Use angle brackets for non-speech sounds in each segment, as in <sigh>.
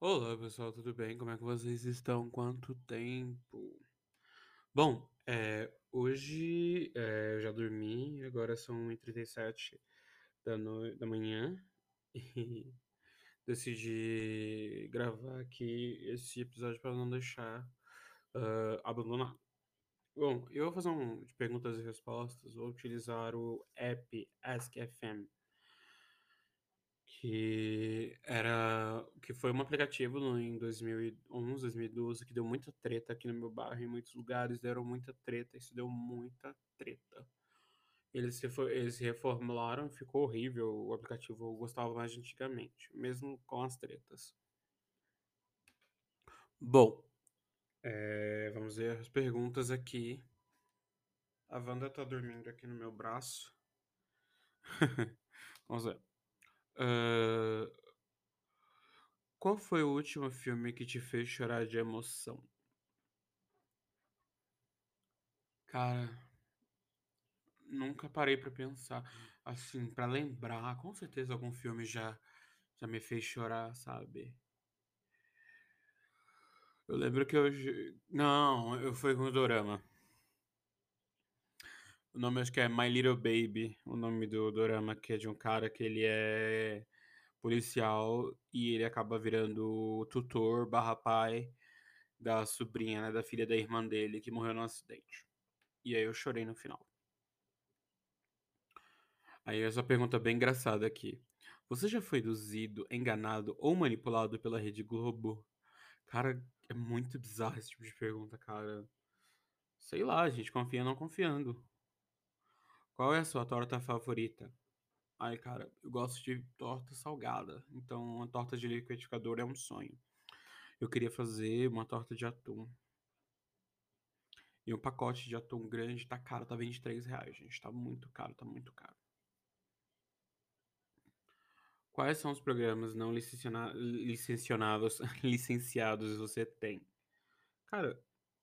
Olá pessoal, tudo bem? Como é que vocês estão? Quanto tempo? Bom, é, hoje é, eu já dormi, agora são 1h37 da, da manhã <laughs> e decidi gravar aqui esse episódio para não deixar uh, abandonado. Bom, eu vou fazer um de perguntas e respostas, vou utilizar o app AskFM que era que foi um aplicativo no, em 2011, 2012 que deu muita treta aqui no meu bairro, em muitos lugares deram muita treta, isso deu muita treta. Eles se, eles reformularam, ficou horrível o aplicativo, eu gostava mais antigamente, mesmo com as tretas. Bom, é, vamos ver as perguntas aqui. A Wanda tá dormindo aqui no meu braço. <laughs> vamos ver. Uh, qual foi o último filme que te fez chorar de emoção? Cara, nunca parei pra pensar. Assim, pra lembrar, com certeza algum filme já, já me fez chorar, sabe? Eu lembro que hoje. Não, eu fui com o Dorama. O nome acho que é My Little Baby, o nome do Dorama, que é de um cara que ele é policial e ele acaba virando tutor barra pai da sobrinha, né, da filha da irmã dele, que morreu num acidente. E aí eu chorei no final. Aí essa pergunta bem engraçada aqui. Você já foi induzido, enganado ou manipulado pela Rede Globo? Cara, é muito bizarro esse tipo de pergunta, cara. Sei lá, a gente confia não confiando. Qual é a sua torta favorita? Ai, cara, eu gosto de torta salgada. Então, uma torta de liquidificador é um sonho. Eu queria fazer uma torta de atum. E um pacote de atum grande tá caro, tá 23 reais, gente. Tá muito caro, tá muito caro. Quais são os programas não licenciados, <laughs> licenciados você tem? Cara,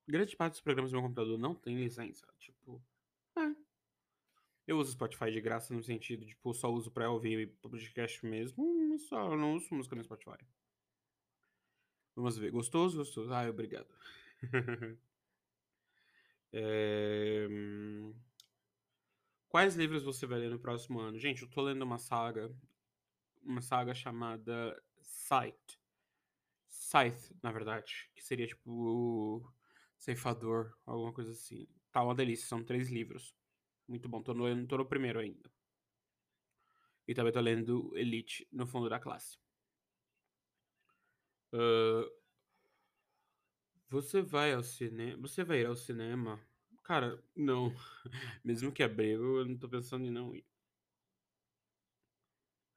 grande parte dos programas do meu computador não tem licença. Tipo, é. Eu uso Spotify de graça no sentido, tipo, só uso pra ouvir podcast mesmo, só não uso música no Spotify. Vamos ver. Gostoso? Gostoso. Ai, obrigado. é... <laughs> Quais livros você vai ler no próximo ano? Gente, eu tô lendo uma saga, uma saga chamada Scythe. Scythe, na verdade, que seria tipo ceifador, alguma coisa assim. Tá uma delícia, são três livros. Muito bom, tô no, tô no primeiro ainda. E também tô lendo Elite no fundo da classe. Uh, você vai ao cinema? Você vai ir ao cinema? Cara, não. <laughs> Mesmo que abriu, eu não tô pensando em não ir.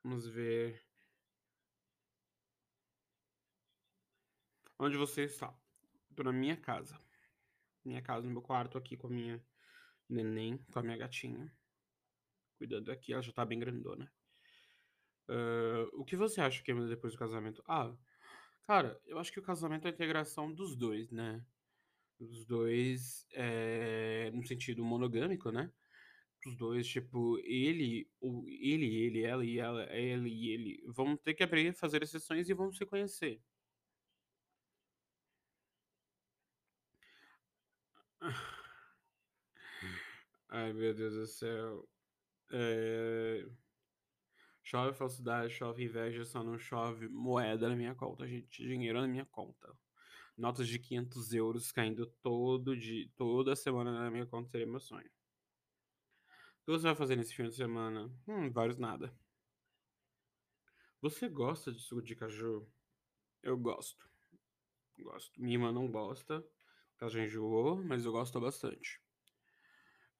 Vamos ver. Onde você está? Tô na minha casa. Minha casa, no meu quarto, aqui com a minha neném, com a minha gatinha. Cuidando aqui, ela já tá bem grandona. Uh, o que você acha que é depois do casamento? Ah, cara, eu acho que o casamento é a integração dos dois, né? Os dois, é, no sentido monogâmico, né? Os dois, tipo, ele, ele, ele, ela e ela, ela e ele, vão ter que abrir, fazer exceções e vão se conhecer. Ai, meu Deus do céu. É... Chove falsidade, chove inveja, só não chove moeda na minha conta, gente. Dinheiro na minha conta. Notas de 500 euros caindo todo dia, toda semana na minha conta seria meu sonho. O que você vai fazer nesse fim de semana? Hum, vários nada. Você gosta de suco de caju? Eu gosto. Gosto. Minha irmã não gosta, ela já enjoou, mas eu gosto bastante.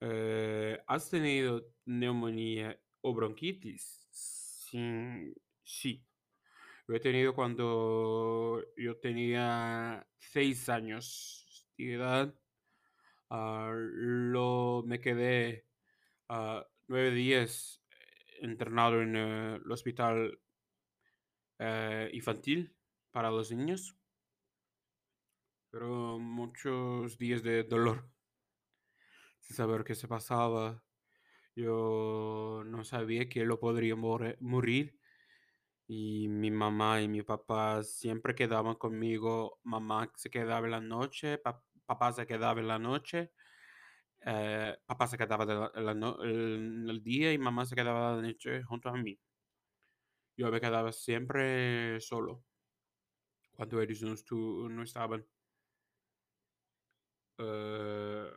Eh, ¿has tenido neumonía o bronquitis? Sí. Lo he tenido cuando yo tenía seis años de edad. Ah, lo, me quedé ah, nueve días internado en eh, el hospital eh, infantil para los niños. Pero muchos días de dolor saber qué se pasaba. Yo no sabía que lo podría morir Y mi mamá y mi papá siempre quedaban conmigo. Mamá se quedaba en la noche, pa- papá se quedaba en la noche. eh, papá se quedaba en el día y mamá se quedaba la noche junto a mí. Yo me quedaba siempre solo cuando ellos no, no estaban. Eh,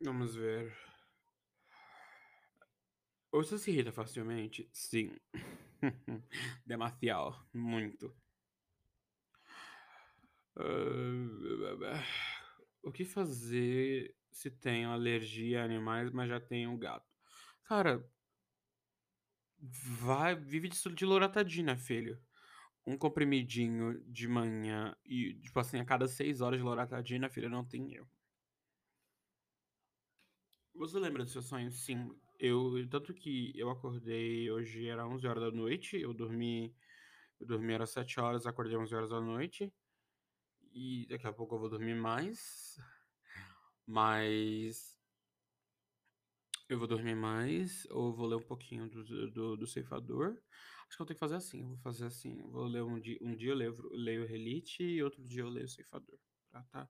vamos ver. Você se irrita facilmente? Sim. <laughs> Demasiado. Muito. Ah, o que fazer se tenho alergia a animais, mas já tenho um gato? Cara, vai, vive de, de loratadina, filho. Um comprimidinho de manhã e, tipo assim, a cada seis horas de loratadina, filho, não tem erro. Você lembra do seu sonho? Sim. Eu, tanto que eu acordei hoje era 11 horas da noite, eu dormi, eu dormi era 7 horas, acordei 11 horas da noite e daqui a pouco eu vou dormir mais, mas eu vou dormir mais ou vou ler um pouquinho do, do, do ceifador. Acho que eu tenho que fazer assim, eu vou fazer assim, eu vou ler um dia, um dia eu leio, leio Relite e outro dia eu leio o ceifador, tá?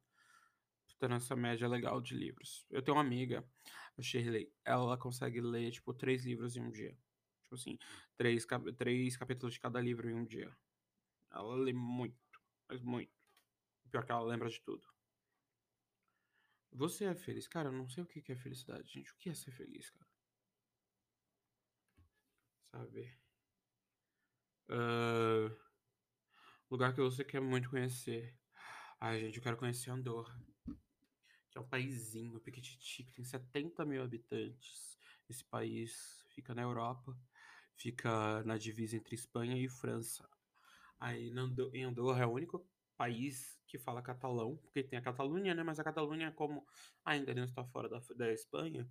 Tá? tendo essa média legal de livros. Eu tenho uma amiga, a Shirley, ela consegue ler, tipo, três livros em um dia. Tipo assim, três, cap três capítulos de cada livro em um dia. Ela lê muito, mas muito. Pior que ela lembra de tudo. Você é feliz? Cara, eu não sei o que é felicidade, gente. O que é ser feliz, cara? Sabe? Uh, lugar que você quer muito conhecer. Ai, gente, eu quero conhecer Andorra que é um paísinho pequititico, tem 70 mil habitantes. Esse país fica na Europa, fica na divisa entre Espanha e França. Aí em Andorra é o único país que fala catalão, porque tem a Catalunha, né? Mas a Catalunha, como ainda não está fora da, da Espanha,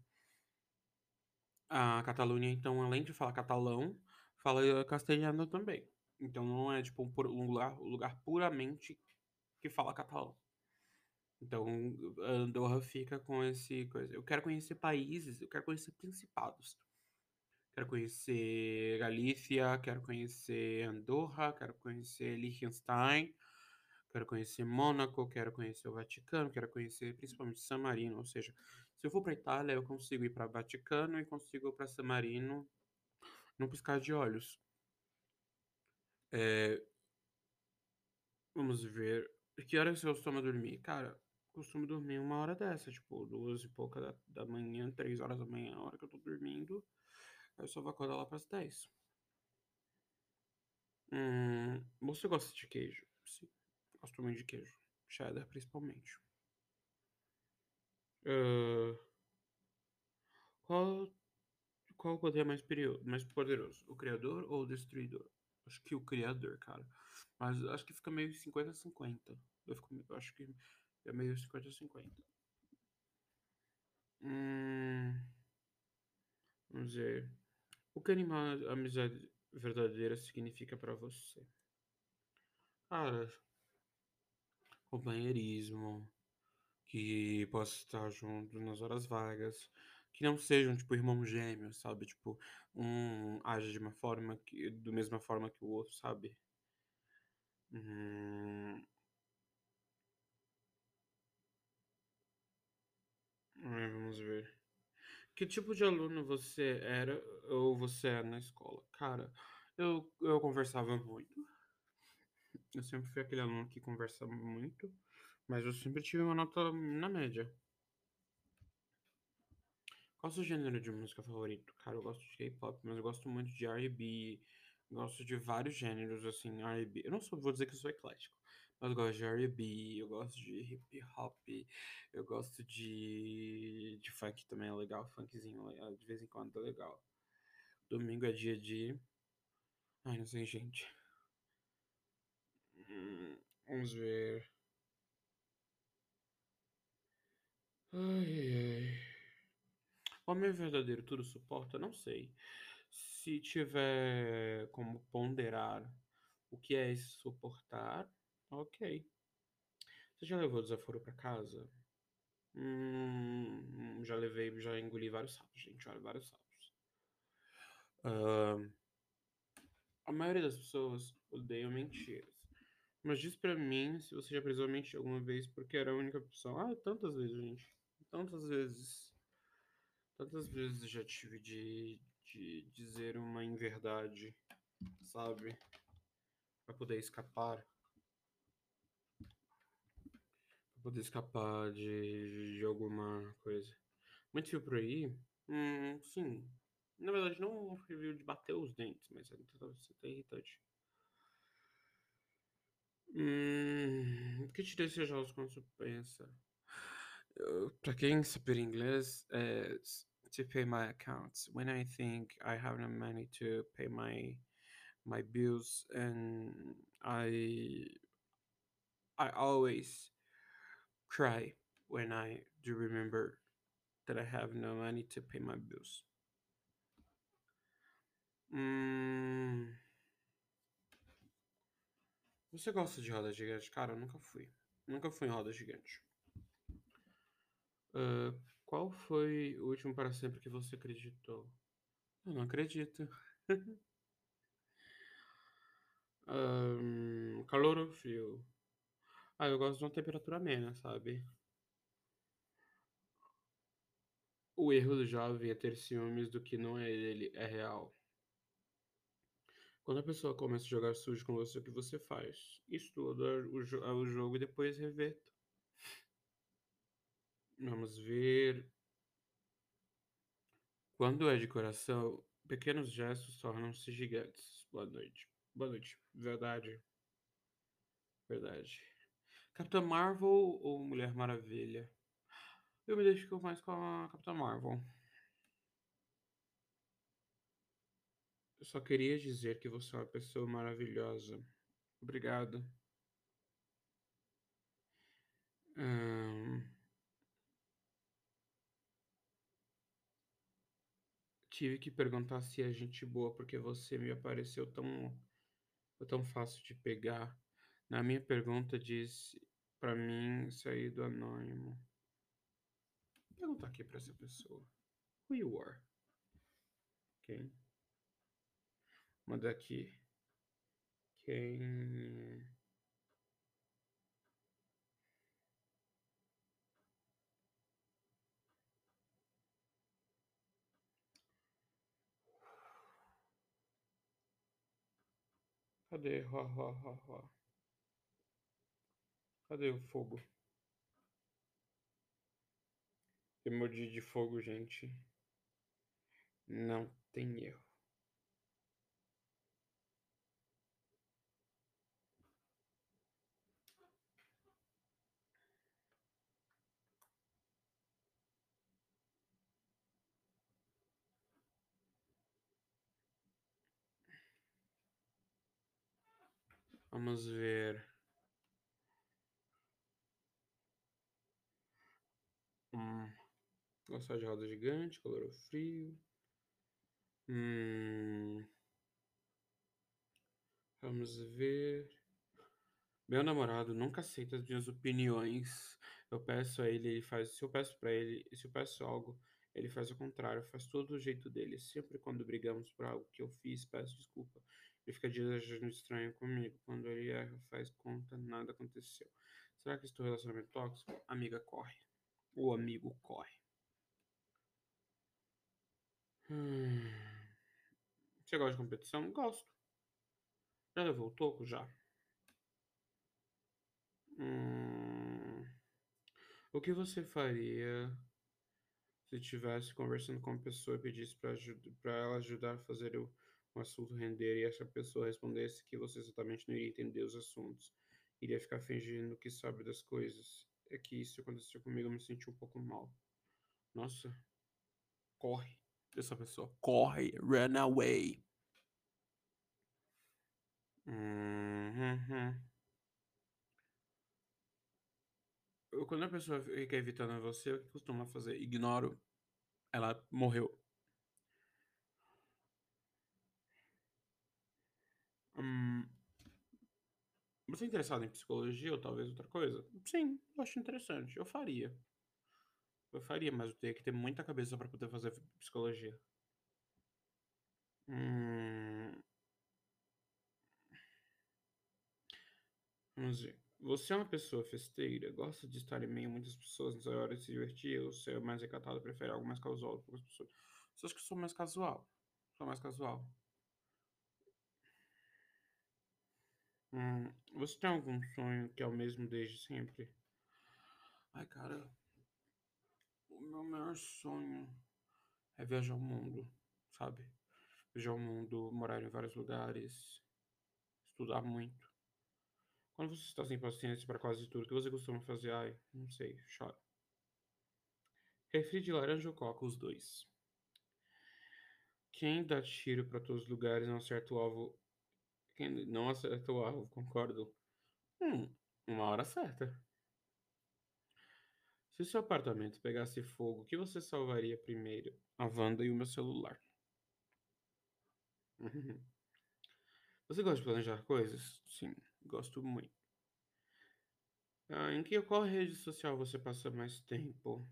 a Catalunha, então, além de falar catalão, fala castelhano também. Então não é tipo um, lugar, um lugar puramente que fala catalão. Então, Andorra fica com esse coisa. Eu quero conhecer países, eu quero conhecer principados. Quero conhecer Galícia, quero conhecer Andorra, quero conhecer Liechtenstein, quero conhecer Mônaco, quero conhecer o Vaticano, quero conhecer principalmente San Marino. Ou seja, se eu for para Itália, eu consigo ir para Vaticano e consigo ir para San Marino num piscar de olhos. É... Vamos ver. Que horas você costuma dormir? Cara, costumo dormir uma hora dessa, tipo, duas e pouca da, da manhã, três horas da manhã, a hora que eu tô dormindo. Eu só vou acordar lá pras dez. Hum, você gosta de queijo? Sim, gosto muito de queijo. Cheddar, principalmente. Uh, qual, qual poder é mais, mais poderoso? O criador ou o destruidor? Acho que o criador, cara. Mas acho que fica meio 50-50. Eu, eu acho que é meio 50-50. Hum, vamos ver. O que animar a amizade verdadeira significa para você? Cara, companheirismo, que possa estar junto nas horas vagas, que não sejam tipo irmãos gêmeos, sabe? Tipo, um age de uma forma que, do mesma forma que o outro, sabe? Hum, vamos ver. Que tipo de aluno você era ou você é na escola? Cara, eu, eu conversava muito. Eu sempre fui aquele aluno que conversava muito, mas eu sempre tive uma nota na média. Qual é o seu gênero de música favorito? Cara, eu gosto de K-pop, mas eu gosto muito de R&B. Gosto de vários gêneros, assim, R&B. Eu não sou, vou dizer que eu sou eclético. Mas eu gosto de R&B, eu gosto de hip hop, eu gosto de, de funk também é legal, funkzinho de vez em quando é legal. Domingo é dia de... Ai, não sei, gente. Hum, vamos ver. Ai, ai. Homem verdadeiro tudo suporta? Não sei. Se tiver como ponderar o que é suportar, Ok. Você já levou desaforo pra casa? Hum, já levei, já engoli vários sapos, gente. Olha, vários sapos. Uh, A maioria das pessoas odeiam mentiras. Mas diz pra mim se você já precisou mentir alguma vez porque era a única opção. Ah, tantas vezes, gente. Tantas vezes. Tantas vezes já tive de, de dizer uma inverdade, sabe? Pra poder escapar. Pra poder escapar de, de alguma coisa. Muito fio por aí? Hum, sim. Na verdade, não um review de bater os dentes, mas é você tá irritante. Hum, que te você pensa? Uh, Pra quem saber inglês, é to pay my accounts. When I think I have no money to pay my my bills, and I I always cry when I do remember that I have no money to pay my bills. Hum, você gosta de roda gigante? Cara, eu nunca fui. Nunca fui em roda gigante. Ah, qual foi o último para sempre que você acreditou? Eu não acredito. Ahn, <laughs> calor ou frio? Ah, eu gosto de uma temperatura amena, sabe? O erro do jovem é ter ciúmes do que não é dele, é real. Quando a pessoa começa a jogar sujo com você, o que você faz? Estuda o, jo- o jogo e depois reveta. Vamos ver. Quando é de coração, pequenos gestos tornam-se gigantes. Boa noite. Boa noite. Verdade. Verdade. Capitã Marvel ou Mulher Maravilha? Eu me identifico mais com a Capitã Marvel. Eu só queria dizer que você é uma pessoa maravilhosa. Obrigado. Ahn, tive que perguntar se é gente boa porque você me apareceu tão, tão fácil de pegar. Na minha pergunta disse pra mim sair do anônimo. Vou perguntar aqui pra essa pessoa. Who you are? Quem? Manda aqui. Quem? Cadê? Ró. Cadê o fogo? Emoji de fogo, gente. Não tem erro. Vamos ver. Hum, gostar de roda gigante, calor frio. Hum, vamos ver. Meu namorado nunca aceita as minhas opiniões. Eu peço a ele, ele faz. Se eu peço pra ele, se eu peço algo, ele faz o contrário, faz tudo do jeito dele. Sempre quando brigamos por algo que eu fiz, peço desculpa. Ele fica achando estranho comigo. Quando ele erra, faz conta, nada aconteceu. Será que estou relacionamento tóxico? Amiga, corre. O amigo corre. Hum. Você gosta de competição? Gosto. Já levou o toco? Já. Hum. O que você faria se estivesse conversando com uma pessoa e pedisse para ela ajudar a fazer o, um assunto render e essa pessoa respondesse que você exatamente não iria entender os assuntos, iria ficar fingindo que sabe das coisas? É que isso aconteceu comigo, eu me senti um pouco mal. Nossa, corre dessa pessoa, corre, run away. Uhum. Quando a pessoa fica evitando você, o que costuma fazer? Ignoro. Ela morreu. Hum, você é interessado em psicologia ou talvez outra coisa? Sim, eu acho interessante. Eu faria. Eu faria, mas eu teria que ter muita cabeça para poder fazer psicologia. Hum, Vamos ver. Você é uma pessoa festeira? Gosta de estar em meio a muitas pessoas nessa hora de se divertir? Ou é mais recatado, prefere algo mais casual com as pessoas? Você acha que eu sou mais casual? Sou mais casual. Hum, você tem algum sonho que é o mesmo desde sempre? Ai, cara, o meu maior sonho é viajar o mundo, sabe? Viajar o mundo, morar em vários lugares, estudar muito. Quando você está sem paciência para quase tudo, o que você costuma fazer? Ai, não sei, chora. Refri de laranja ou coca, os dois. Quem dá tiro para todos os lugares não acerta o alvo. Quem não acerta o alvo, concordo. Hum, uma hora certa. Se seu apartamento pegasse fogo, o que você salvaria primeiro? A Wanda e o meu celular. <laughs> Você gosta de planejar coisas? Sim, gosto muito. Ah, em que qual rede social você passa mais tempo?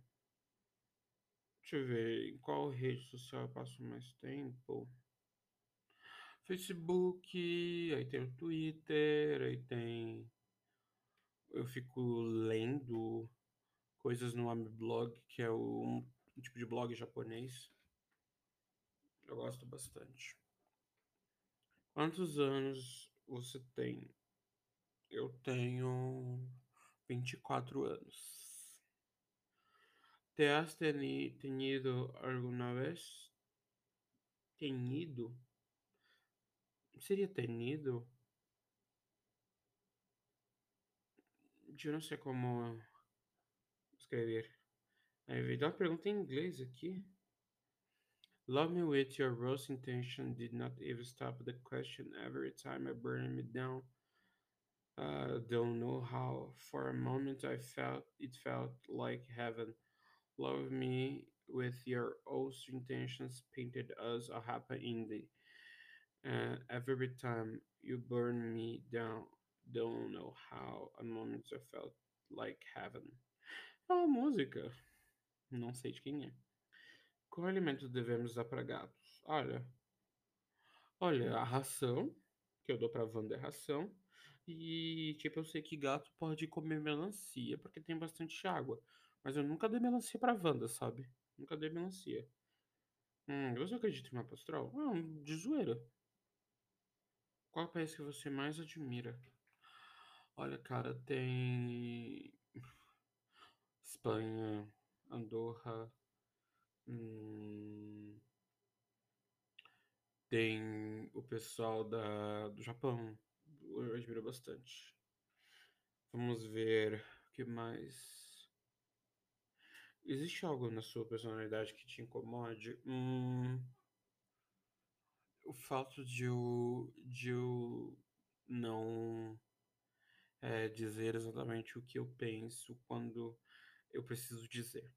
Deixa eu ver, em qual rede social eu passo mais tempo? Facebook, aí tem o Twitter, aí tem. Eu fico lendo coisas no Amiblog, que é um tipo de blog japonês. Eu gosto bastante. Quantos anos você tem? Eu tenho 24 anos. ¿Te has tenido alguna vez? Tenido? Seria tenido? Eu não sei como escrever. Aí pergunta em inglês aqui. Love me with your rose intention did not even stop the question every time I burn me down. Uh, don't know how. For a moment, I felt it felt like heaven. Love me with your rose intentions painted us a happy ending. And every time you burn me down, don't know how. A moment I felt like heaven. É uma música. Não sei de quem é. Qual alimento devemos dar para gatos? Olha. Olha, a ração, que eu dou para Wanda é ração. E, tipo, eu sei que gato pode comer melancia porque tem bastante água. Mas eu nunca dei melancia pra Wanda, sabe? Nunca dei melancia. Hum, você acredita em mapa astral? Não, de zoeira. Qual país que você mais admira? Olha, cara, tem. Espanha, Andorra. Hum... Tem o pessoal da, do Japão. Eu admiro bastante. Vamos ver o que mais. Existe algo na sua personalidade que te incomode? Hum, o fato de eu, de eu não é, dizer exatamente o que eu penso quando eu preciso dizer.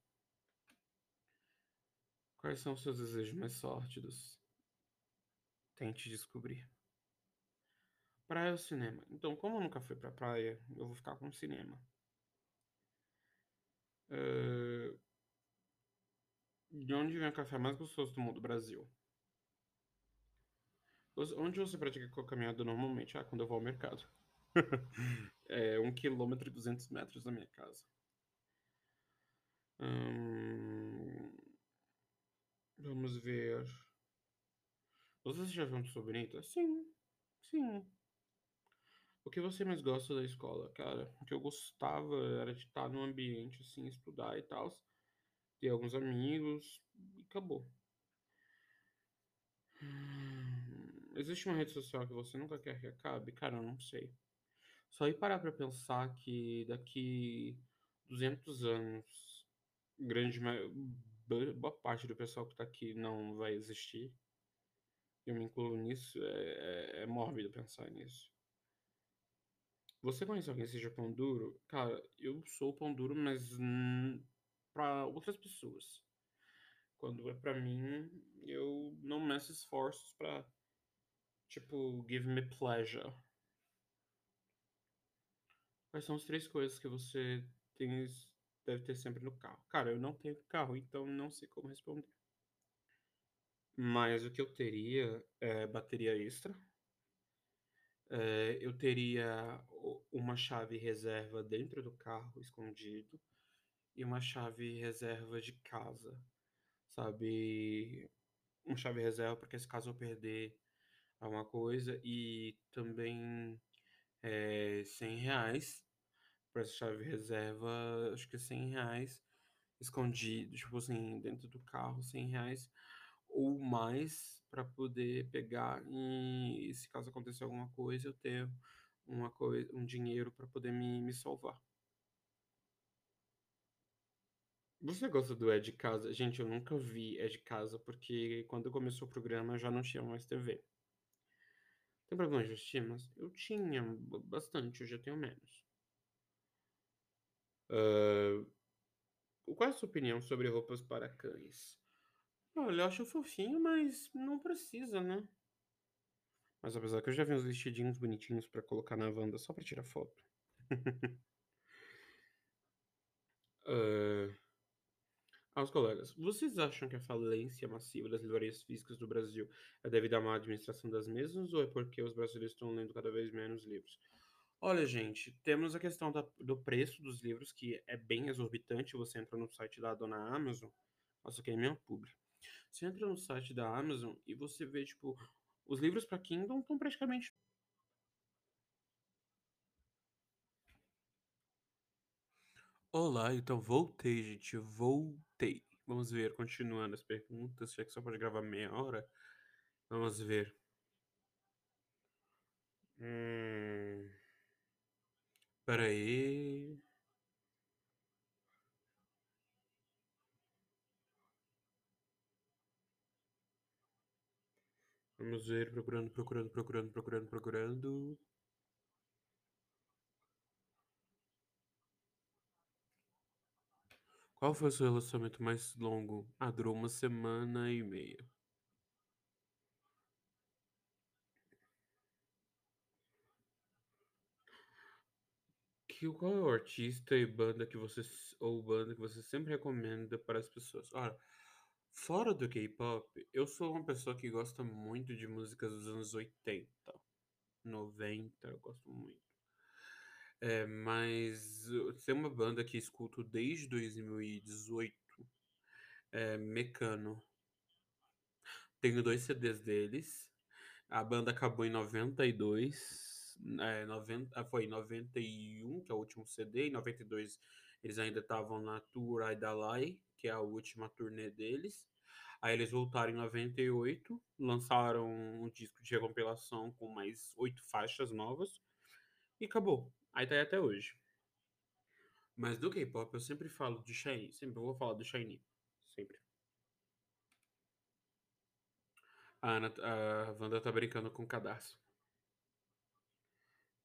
Quais são os seus desejos mais sórdidos? Tente descobrir. Praia ou cinema? Então, como eu nunca fui pra praia, eu vou ficar com cinema. Uh... De onde vem o café mais gostoso do mundo? Brasil. Onde você pratica caminhada normalmente? Ah, quando eu vou ao mercado. <laughs> é um quilômetro e duzentos metros da minha casa. Hum... Vamos ver. Você já viu um sobrinho? Sim, sim. O que você mais gosta da escola, cara? O que eu gostava era de estar num ambiente assim, estudar e tal, ter alguns amigos e acabou. Hum, existe uma rede social que você nunca quer que acabe? Cara, eu não sei. Só ir parar pra pensar que daqui 200 anos, grande boa parte do pessoal que tá aqui não vai existir. Eu me incluo nisso, é, é, é mórbido pensar nisso. Você conhece alguém que seja pão duro? Cara, eu sou pão duro, mas para outras pessoas. Quando é para mim, eu não meço esforços para tipo, give me pleasure. Quais são as três coisas que você tem, deve ter sempre no carro? Cara, eu não tenho carro, então não sei como responder. Mas o que eu teria é bateria extra Eh, eu teria uma chave reserva dentro do carro, escondido, e uma chave reserva de casa, sabe. Uma chave reserva, porque se caso eu perder alguma coisa, e também, eh, R$100 pra essa chave reserva, acho que R$100 escondido, tipo assim, dentro do carro, R$100 ou mais pra poder pegar e se caso acontecer alguma coisa, eu ter uma coi um dinheiro pra poder me me salvar. Você gosta do É de Casa? Gente, eu nunca vi É de Casa, porque quando começou o programa já não tinha mais TV. Tem problema de mas eu tinha ba bastante, hoje eu tenho menos. Hã, qual é a sua opinião sobre roupas para cães? Olha, eu acho fofinho, mas não precisa, né. Mas apesar que eu já vi uns vestidinhos bonitinhos pra colocar na Wanda só pra tirar foto. Hã <laughs> aos colegas: "Vocês acham que a falência massiva das livrarias físicas do Brasil é devido à má administração das mesmas ou é porque os brasileiros estão lendo cada vez menos livros?" Olha, gente, temos a questão da do preço dos livros, que é bem exorbitante, você entra no site da dona Amazon nossa, aqui é minha publi. Você entra no site da Amazon e você vê, tipo, os livros pra Kindle estão praticamente Olá, então voltei, gente, voltei. Vamos ver, continuando as perguntas, já que só pode gravar meia hora, vamos ver. Hum. Espera aí. Vamos ver, procurando, procurando, procurando, procurando, procurando. Qual foi o seu relacionamento mais longo? Ah, durou 1 semana e meia. Que qual é o artista e banda que você ou banda que você sempre recomenda para as pessoas? Olha, fora do K-pop, eu sou uma pessoa que gosta muito de músicas dos anos 80, 90, eu gosto muito. Eh, mas tem uma banda que escuto desde 2018, é Mecano. Tenho 2 CDs deles, a banda acabou em 92, eh, noventa foi em 91, que é o último CD, em 92 eles ainda estavam na tour I Da Lie, que é a última turnê deles. Aí eles voltaram em 98, lançaram um disco de recompilação com mais 8 faixas novas, e acabou. Aí tá aí até hoje. Mas do K-pop eu sempre falo de SHINee, sempre vou falar do SHINee, sempre. A Ana tá a Wanda tá brincando com o cadarço.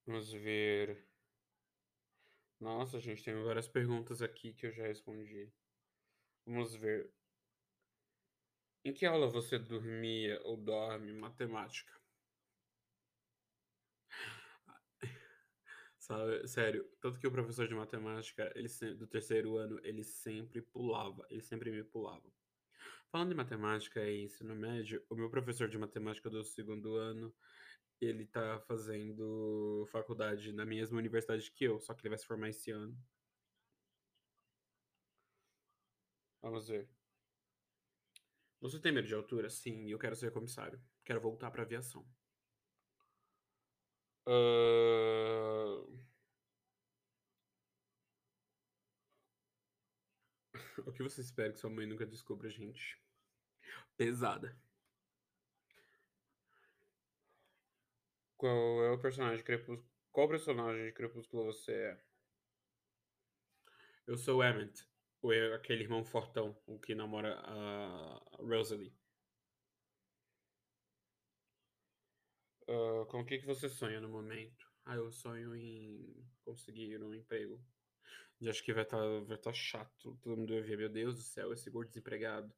Vamos ver. Nossa, gente, tem várias perguntas aqui que eu já respondi. Vamos ver. Em que aula você dormia ou dorme matemática? Sabe, sério, tanto que o professor de matemática, ele do 3º ano, ele sempre pulava, ele sempre me pulava. Falando em matemática e ensino médio, o meu professor de matemática do 2º ano, ele tá fazendo faculdade na mesma universidade que eu, só que ele vai se formar esse ano. Vamos ver. Você tem medo de altura? Sim, eu quero ser comissário, quero voltar pra aviação. Hã O que você espera que sua mãe nunca descubra, gente? Pesada. Qual é o personagem de Crepús qual personagem de Crepúsculo você é? Eu sou o Emmett, o e aquele irmão fortão, o que namora a Rosalie. Hã, com o que que você sonha no momento? Ah, eu sonho em conseguir um emprego. E acho que vai estar vai estar chato, todo mundo vai ver: "Meu Deus do céu, esse gordo desempregado".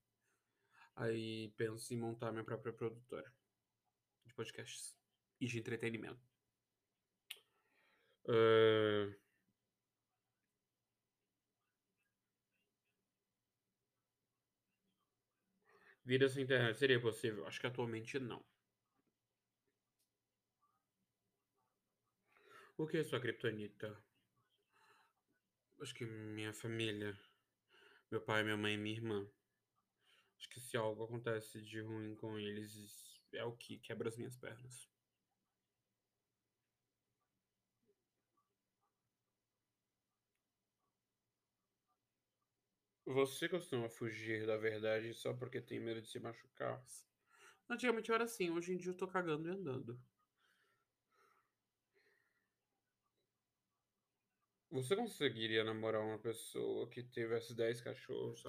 Aí penso em montar minha própria produtora de podcasts e de entretenimento. Hã Vida sem internet seria possível? Acho que atualmente não. O que é sua criptonita? Acho que minha família, meu pai, minha mãe e minha irmã. Acho que se algo acontece de ruim com eles, é o que quebra as minhas pernas. Você costuma fugir da verdade só porque tem medo de se machucar? Antigamente eu era assim, hoje em dia eu tô cagando e andando. Você conseguiria namorar uma pessoa que tivesse 10 cachorros?